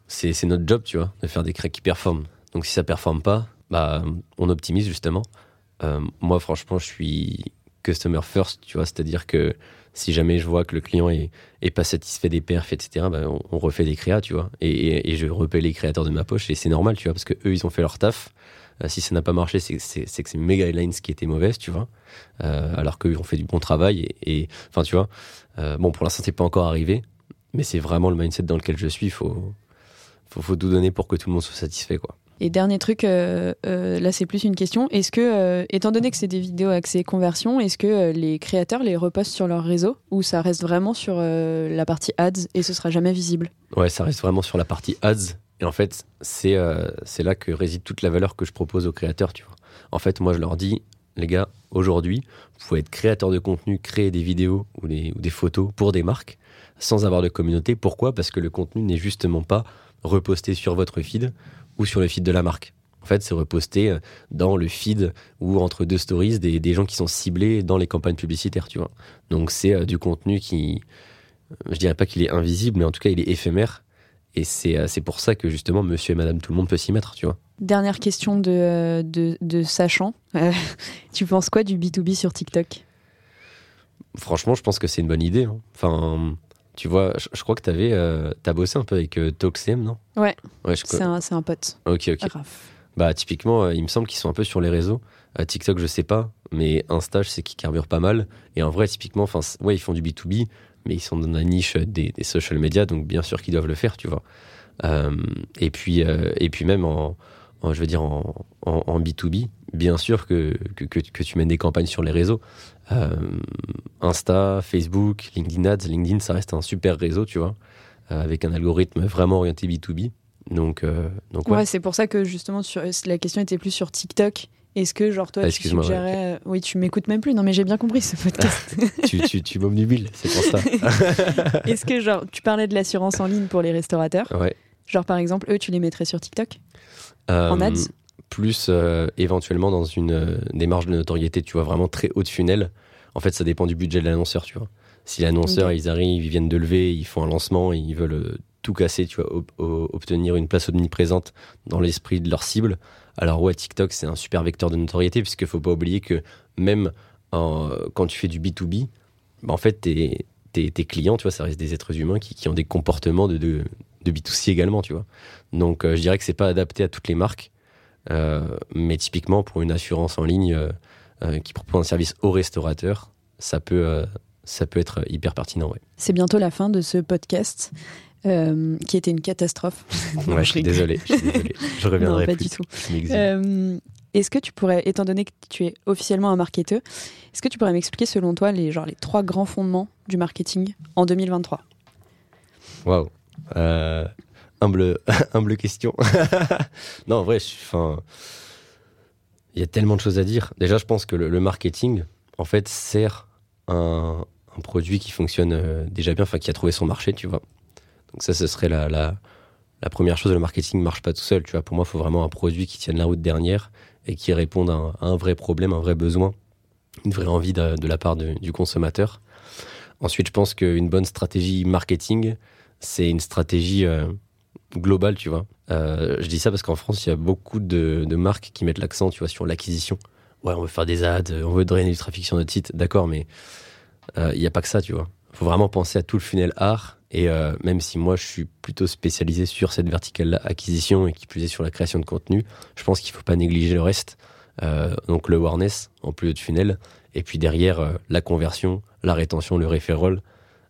c'est notre job, tu vois, de faire des créas qui performent. Donc si ça performe pas, bah, on optimise justement. moi, franchement, je suis customer first, tu vois, c'est-à-dire que si jamais je vois que le client est, pas satisfait des perfs, etc., bah, on, refait des créas, tu vois. Et, je repaye les créateurs de ma poche, et c'est normal, tu vois, parce que eux, ils ont fait leur taf. Euh, si ça n'a pas marché, c'est que c'est mes guidelines qui étaient mauvaises, tu vois. Euh, alors qu'ils ont fait du bon travail. Et, enfin, tu vois, euh, bon, pour l'instant, c'est pas encore arrivé, mais c'est vraiment le mindset dans lequel je suis. Il faut, faut, faut, tout donner pour que tout le monde soit satisfait, quoi. Et dernier truc, là c'est plus une question. Est-ce que, étant donné que c'est des vidéos axées conversion, est-ce que les créateurs les repostent sur leur réseau ou ça reste vraiment sur la partie ads et ce sera jamais visible? Ouais, ça reste vraiment sur la partie ads et en fait, euh, c'est là que réside toute la valeur que je propose aux créateurs, tu vois. En fait, moi, je leur dis, les gars, aujourd'hui, vous pouvez être créateur de contenu, créer des vidéos ou des, ou des photos pour des marques sans avoir de communauté. Pourquoi? Parce que le contenu n'est justement pas reposté sur votre feed ou sur le feed de la marque. En fait, c'est reposté euh, dans le feed ou entre deux stories des, des, gens qui sont ciblés dans les campagnes publicitaires, tu vois. Donc, c'est euh, du contenu qui, je dirais pas qu'il est invisible, mais en tout cas, il est éphémère et euh, c'est pour ça que justement, monsieur et madame tout le monde peut s'y mettre, tu vois. Dernière question de, euh, de, sachant. Euh, tu penses quoi du B2B sur TikTok? Franchement, je pense que c'est une bonne idée. Hein. Enfin, tu vois, je, crois que tu avais as bossé un peu avec euh, TalkCM, non? Ouais. c'est un, un, pote. Ok, ok. Bah, typiquement, il me semble qu'ils sont un peu sur les réseaux. TikTok, je sais pas, mais Insta, je sais qu'ils carburent pas mal. Et en vrai, typiquement, enfin, ouais, ils font du B2B, mais ils sont dans la niche des, social media, donc bien sûr qu'ils doivent le faire, tu vois. Euh, et puis euh, et puis même en, je veux dire en, en, B2B, bien sûr que, que, que, tu mènes des campagnes sur les réseaux. Euh, Insta, Facebook, LinkedIn Ads. LinkedIn, ça reste un super réseau, tu vois, avec un algorithme vraiment orienté B2B. Donc, donc ouais, c'est pour ça que justement sur, la question était plus sur TikTok est-ce que, genre, toi, ah, tu suggérais. Euh, oui, tu m'écoutes même plus. Non, mais j'ai bien compris ce podcast. tu tu, tu m'obnubiles, c'est pour ça. Est-ce que, genre, tu parlais de l'assurance en ligne pour les restaurateurs? Ouais. Genre, par exemple, eux, tu les mettrais sur TikTok? En euh, ads? Plus euh, éventuellement dans une démarche de notoriété, tu vois, vraiment très haut de funnel. En fait, ça dépend du budget de l'annonceur, tu vois. Si l'annonceur, ils arrivent, ils viennent de lever, ils font un lancement, ils veulent tout casser, tu vois, obtenir une place omniprésente dans l'esprit de leur cible alors ouais, TikTok, c'est un super vecteur de notoriété, puisqu'il faut pas oublier que même quand tu fais du B2B, bah, en fait, tes, tes, clients, tu vois, ça reste des êtres humains qui, ont des comportements de, de, B2C également, tu vois. Donc euh, je dirais que c'est pas adapté à toutes les marques, euh, mais typiquement pour une assurance en ligne euh, qui propose un service aux restaurateurs, ça peut, ça peut être hyper pertinent. Ouais. C'est bientôt la fin de ce podcast. Euh, qui était une catastrophe. ouais, je, suis désolé, je reviendrai pas du tout. Euh, est-ce que tu pourrais, étant donné que tu es officiellement un marketeur, est-ce que tu pourrais m'expliquer selon toi les, genre, les trois grands fondements du marketing en 2023 Waouh euh, humble, humble question. non, en vrai, enfin, il y a tellement de choses à dire. Déjà, je pense que le, marketing, en fait, sert un, produit qui fonctionne déjà bien, enfin, qui a trouvé son marché, tu vois. Donc ça, ce serait la, la, première chose. Le marketing marche pas tout seul. Tu vois, pour moi, il faut vraiment un produit qui tienne la route dernière et qui réponde à un, vrai problème, un vrai besoin, une vraie envie de, la part du consommateur. Ensuite, je pense qu'une bonne stratégie marketing, c'est une stratégie euh, globale, tu vois. Euh, je dis ça parce qu'en France, il y a beaucoup de, marques qui mettent l'accent, tu vois, sur l'acquisition. Ouais, on veut faire des ads, on veut drainer du trafic sur notre site, d'accord, mais euh, il n'y a pas que ça, tu vois. Il faut vraiment penser à tout le funnel art et euh, même si moi je suis plutôt spécialisé sur cette verticale acquisition et qui plus est sur la création de contenu, je pense qu'il ne faut pas négliger le reste. Euh, donc le awareness en plus de funnel. Et puis derrière, euh, la conversion, la rétention, le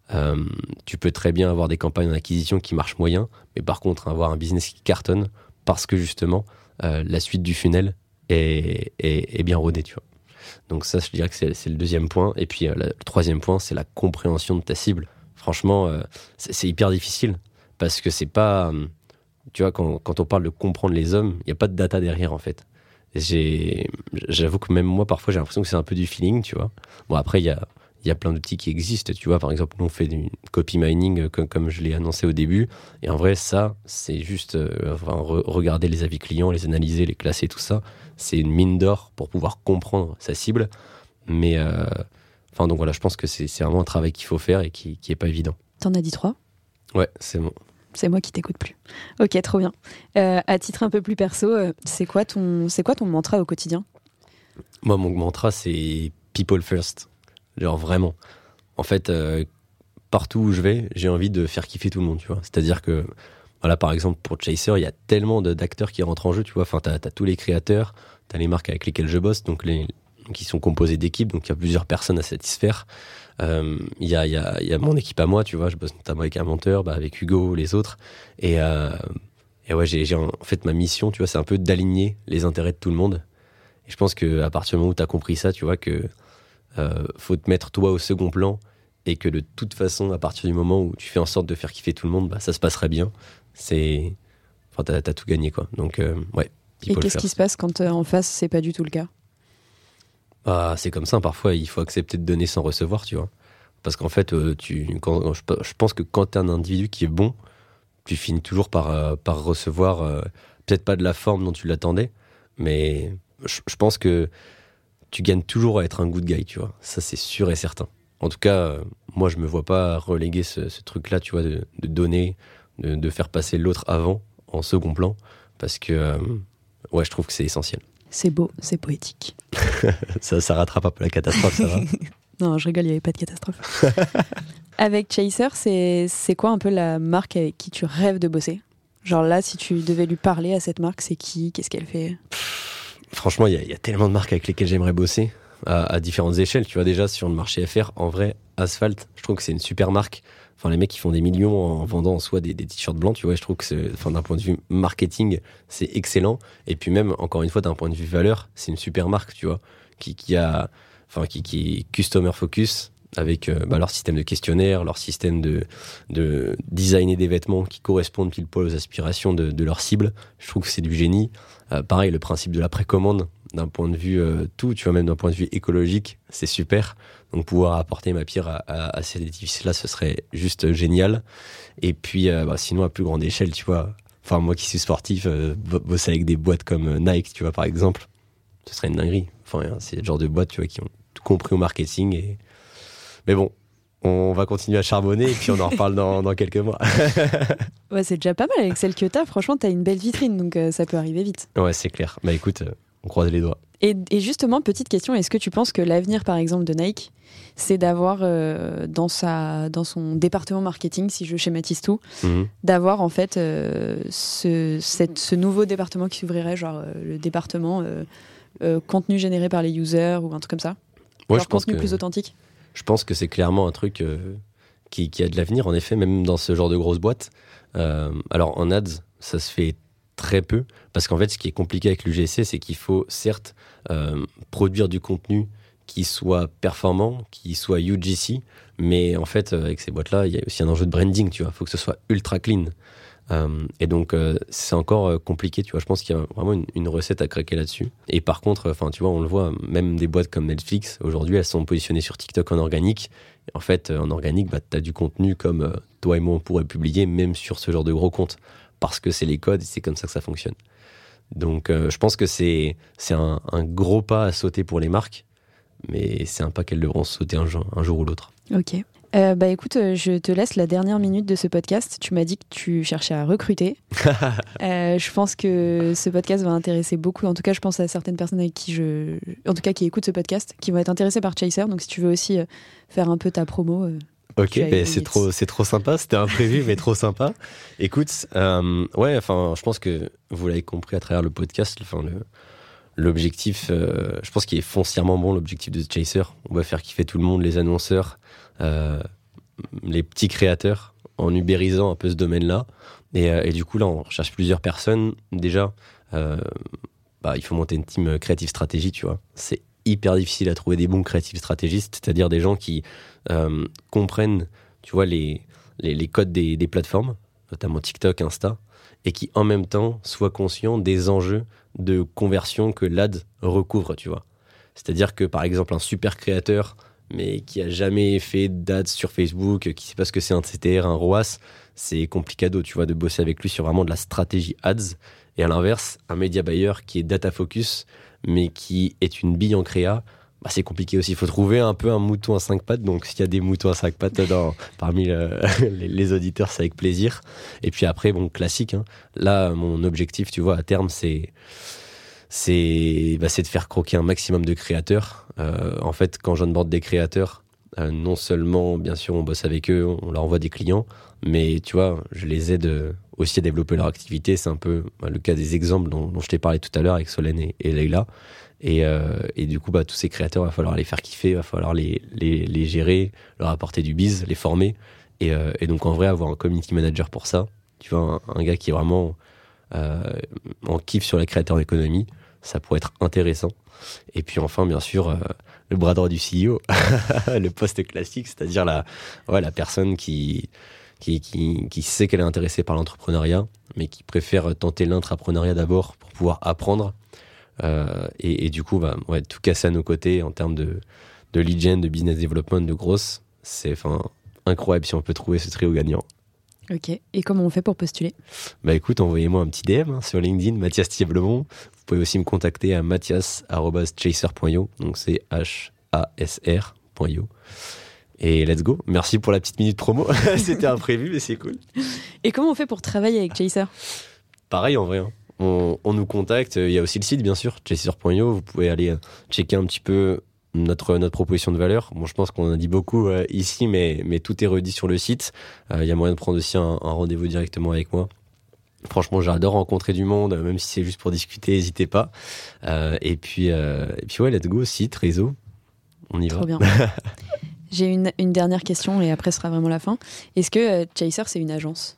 referral. tu peux très bien avoir des campagnes en acquisition qui marchent moyen, mais par contre avoir un business qui cartonne parce que justement la suite du funnel est, est, bien rodée, tu vois. Donc ça, je dirais que c'est le deuxième point. Et puis le troisième point, c'est la compréhension de ta cible franchement, euh, c'est hyper difficile parce que c'est pas. Tu vois, quand, quand, on parle de comprendre les hommes, il n'y a pas de data derrière en fait. J'avoue que même moi, parfois, j'ai l'impression que c'est un peu du feeling, tu vois. Bon, après, il y a, y a plein d'outils qui existent, tu vois. Par exemple, nous, on fait du copy mining, comme, comme je l'ai annoncé au début. Et en vrai, ça, c'est juste euh, regarder les avis clients, les analyser, les classer, tout ça. C'est une mine d'or pour pouvoir comprendre sa cible. Mais, euh, enfin, donc voilà, je pense que c'est vraiment un travail qu'il faut faire et qui, qui est pas évident. T'en as dit trois? Ouais, c'est bon. C'est moi qui t'écoute plus. Ok, trop bien. Euh, à titre un peu plus perso, euh, c'est quoi ton, c'est quoi ton mantra au quotidien? Moi, mon mantra, c'est people first. Genre vraiment. En fait, euh, partout où je vais, j'ai envie de faire kiffer tout le monde, tu vois. C'est-à-dire que, voilà, par exemple, pour Chaser, il y a tellement d'acteurs qui rentrent en jeu, tu vois. Enfin, t'as as tous les créateurs, t'as les marques avec lesquelles je bosse, donc les, qui sont composées d'équipes, donc il y a plusieurs personnes à satisfaire. Euh, il y, a, y, y, a, mon équipe à moi, tu vois, je bosse notamment avec un monteur, bah, avec Hugo, les autres. Et, euh, et ouais, j'ai en fait ma mission, tu vois, c'est un peu d'aligner les intérêts de tout le monde. Et je pense que à partir du moment où tu as compris ça, tu vois, que faut te mettre toi au second plan et que de toute façon, à partir du moment où tu fais en sorte de faire kiffer tout le monde, bah, ça se passerait bien. C'est. Enfin, t'as as tout gagné, quoi. Donc, euh, ouais. Et qu'est-ce qui se passe quand euh, en face, c'est pas du tout le cas? Ah, c'est comme ça, parfois il faut accepter de donner sans recevoir, tu vois. Parce qu'en fait, euh, tu, quand, je, pense que quand tu es un individu qui est bon, tu finis toujours par, euh, par recevoir, euh, peut-être pas de la forme dont tu l'attendais, mais je, pense que tu gagnes toujours à être un good guy, tu vois. Ça, c'est sûr et certain. En tout cas, moi, je me vois pas reléguer ce, truc-là, tu vois, de, donner, de, de, faire passer l'autre avant, en second plan, parce que, ouais, je trouve que c'est essentiel. C'est beau, c'est poétique. ça, ça rattrape un peu la catastrophe, ça va Non, je rigole, il n'y avait pas de catastrophe. avec Chaser, c'est quoi un peu la marque avec qui tu rêves de bosser? Genre là, si tu devais lui parler à cette marque, c'est qui? Qu'est-ce qu'elle fait? Franchement, il y, a tellement de marques avec lesquelles j'aimerais bosser à, différentes échelles. Tu vois, déjà, sur le marché FR, en vrai, Asphalt, je trouve que c'est une super marque. Enfin, les mecs qui font des millions en vendant soit des, des t-shirts blancs, tu vois, je trouve que d'un point de vue marketing, c'est excellent. Et puis même, encore une fois, d'un point de vue valeur, c'est une super marque, tu vois, qui, qui a, enfin, qui, qui est customer focus avec euh, bah, leur système de questionnaire, leur système de, de designer des vêtements qui correspondent pile poil aux aspirations de, de leur cible. Je trouve que c'est du génie. Euh, pareil, le principe de la précommande, d'un point de vue euh, tout, tu vois, même d'un point de vue écologique, c'est super. Donc pouvoir apporter ma pierre à, à, ces édifices-là, ce serait juste génial. Et puis, bah, sinon, à plus grande échelle, tu vois, enfin moi qui suis sportif, bosser avec des boîtes comme Nike, tu vois, par exemple, ce serait une dinguerie. Enfin, hein, c'est le genre de boîtes, tu vois, qui ont tout compris au marketing. Et... Mais bon, on va continuer à charbonner et puis on en reparle dans, dans quelques mois. ouais, c'est déjà pas mal avec celle que t'as. Franchement, t'as une belle vitrine, donc ça peut arriver vite. Ouais, c'est clair. Bah écoute, on croise les doigts. Et, justement, petite question, est-ce que tu penses que l'avenir, par exemple, de Nike, c'est d'avoir euh, dans, sa, dans son département marketing, si je schématise tout, mhm. d'avoir en fait euh, ce, cette, ce nouveau département qui s'ouvrirait, genre euh, le département contenu généré par les users ou un truc comme ça? Ouais, je contenu pense plus authentique? Je pense que c'est clairement un truc qui, qui, a de l'avenir, en effet, même dans ce genre de grosses boîtes. alors en ads, ça se fait très peu, parce qu'en fait, ce qui est compliqué avec l'UGC, c'est qu'il faut certes euh, produire du contenu qui soit performant, qui soit UGC, mais en fait, euh, avec ces boîtes-là, il y a aussi un enjeu de branding, tu vois, il faut que ce soit ultra clean. Euh, et donc, c'est encore compliqué, tu vois. Je pense qu'il y a vraiment une, recette à craquer là-dessus. Et par contre, enfin, tu vois, on le voit, même des boîtes comme Netflix, aujourd'hui, elles sont positionnées sur TikTok en organique. en fait, en organique, bah, tu as du contenu comme toi et moi, on pourrait publier, même sur ce genre de gros comptes parce que c'est les codes et c'est comme ça que ça fonctionne. Donc euh, je pense que c'est un, un, gros pas à sauter pour les marques, mais c'est un pas qu'elles devront sauter un un jour ou l'autre. Ok. Euh, bah écoute, euh, je te laisse la dernière minute de ce podcast. Tu m'as dit que tu cherchais à recruter. je pense que ce podcast va intéresser beaucoup. En tout cas, je pense à certaines personnes avec qui je, en tout cas, qui écoutent ce podcast, qui vont être intéressées par Chaser. Donc, si tu veux aussi faire un peu ta promo, Ok, ben c'est trop, c'est trop sympa. C'était imprévu, mais trop sympa. Écoute, euh, ouais, enfin, je pense que vous l'avez compris à travers le podcast. Enfin, l'objectif, euh, je pense qu'il est foncièrement bon. L'objectif de Chaser, on va faire kiffer tout le monde, les annonceurs, euh, les petits créateurs, en ubérisant un peu ce domaine-là. Et, et, du coup, là, on cherche plusieurs personnes. Déjà, bah, il faut monter une team créative stratégie, tu vois. C'est hyper difficile à trouver des bons créatifs stratégistes, c'est-à-dire des gens qui euh, comprennent, tu vois, les, les, codes des, plateformes, notamment TikTok, Insta, et qui en même temps soit conscient des enjeux de conversion que l'ad recouvre, tu vois. C'est-à-dire que par exemple un super créateur mais qui a jamais fait d'ads sur Facebook, qui sait pas ce que c'est un CTR, un ROAS, c'est complicado, tu vois, de bosser avec lui sur vraiment de la stratégie ads. Et à l'inverse, un média buyer qui est data focus, mais qui est une bille en créa, bah, c'est compliqué aussi. Il faut trouver un peu un mouton à cinq pattes. Donc, s'il y a des moutons à cinq pattes parmi les, auditeurs, c'est avec plaisir. Et puis après, bon, classique. Hein. Là, mon objectif, tu vois, à terme, c'est c'est bah, de faire croquer un maximum de créateurs. Euh, en fait, quand j'onboard des créateurs, euh, non seulement, bien sûr, on bosse avec eux, on leur envoie des clients, mais tu vois, je les aide aussi à développer leur activité. C'est un peu bah, le cas des exemples dont, je t'ai parlé tout à l'heure avec Solène et, et Leïla. Euh, et, du coup, bah, tous ces créateurs, il va falloir les faire kiffer, il va falloir les, les, gérer, leur apporter du biz, les former. Et, donc, en vrai, avoir un community manager pour ça, tu vois, un, gars qui est vraiment en kiff sur la créateur d'économie, ça pourrait être intéressant. Et puis enfin, bien sûr, euh, le bras droit du CEO, le poste classique, c'est-à-dire la, ouais, la personne qui, qui, qui, sait qu'elle est intéressée par l'entrepreneuriat, mais qui préfère tenter l'intrapreneuriat d'abord pour pouvoir apprendre. Euh, et, du coup, bah, ouais, tout casser à nos côtés en termes de, de lead gen, de business development, de grosse, c'est incroyable si on peut trouver ce trio gagnant. Ok. Et comment on fait pour postuler? Bah écoute, envoyez-moi un petit DM hein, sur LinkedIn, Mathias Thieblemont. Vous pouvez aussi me contacter à mathias.chaser.io. Donc c'est H-A-S-R.io. Et let's go. Merci pour la petite minute promo. C'était imprévu, mais c'est cool. Et comment on fait pour travailler avec Chaser? Pareil en vrai. Hein. On, on, nous contacte. Il y a aussi le site, bien sûr, chaser.io. Vous pouvez aller euh, checker un petit peu notre, notre proposition de valeur. Bon, je pense qu'on en a dit beaucoup euh, ici, mais, mais tout est redit sur le site. Euh, il y a moyen de prendre aussi un, rendez-vous directement avec moi. Franchement, j'adore rencontrer du monde, même si c'est juste pour discuter, n'hésitez pas. Euh, et puis, et puis ouais, let's go, site, réseau, on y Trop bien. J'ai une, une, dernière question et après ce sera vraiment la fin. Est-ce que Chaser c'est une agence?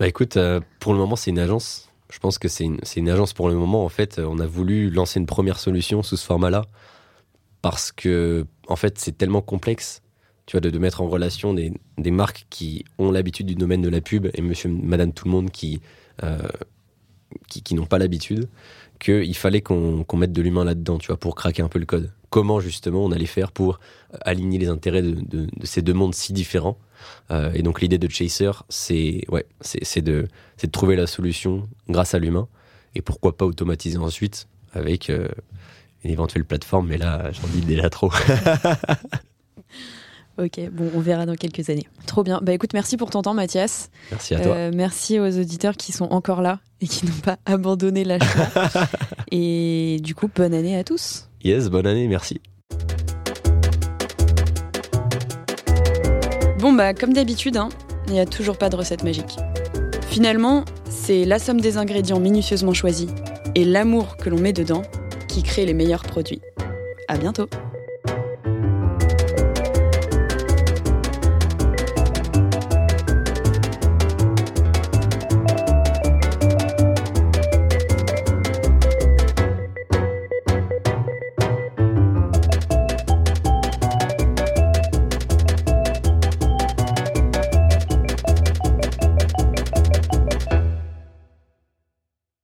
Bah écoute, pour le moment c'est une agence. Je pense que c'est une, une, agence pour le moment. En fait, on a voulu lancer une première solution sous ce format-là parce que en fait c'est tellement complexe tu vois de, mettre en relation des, marques qui ont l'habitude du domaine de la pub et monsieur madame tout le monde qui euh, qui, n'ont pas l'habitude qu'il fallait qu'on mette de l'humain là-dedans tu vois pour craquer un peu le code. Comment justement on allait faire pour aligner les intérêts de, ces deux mondes si différents. Euh, et donc l'idée de Chaser c'est ouais de trouver la solution grâce à l'humain et pourquoi pas automatiser ensuite avec euh, une éventuelle plateforme, mais là, j'en dis déjà trop. ok, bon, on verra dans quelques années. Trop bien. Bah écoute, merci pour ton temps, Mathias. Merci à toi. Euh, merci aux auditeurs qui sont encore là et qui n'ont pas abandonné la et du coup, bonne année à tous. Yes, bonne année, merci. Bon, bah, comme d'habitude, hein, il n'y a toujours pas de recette magique. Finalement, c'est la somme des ingrédients minutieusement choisis et l'amour que l'on met dedans qui crée les meilleurs produits. À bientôt!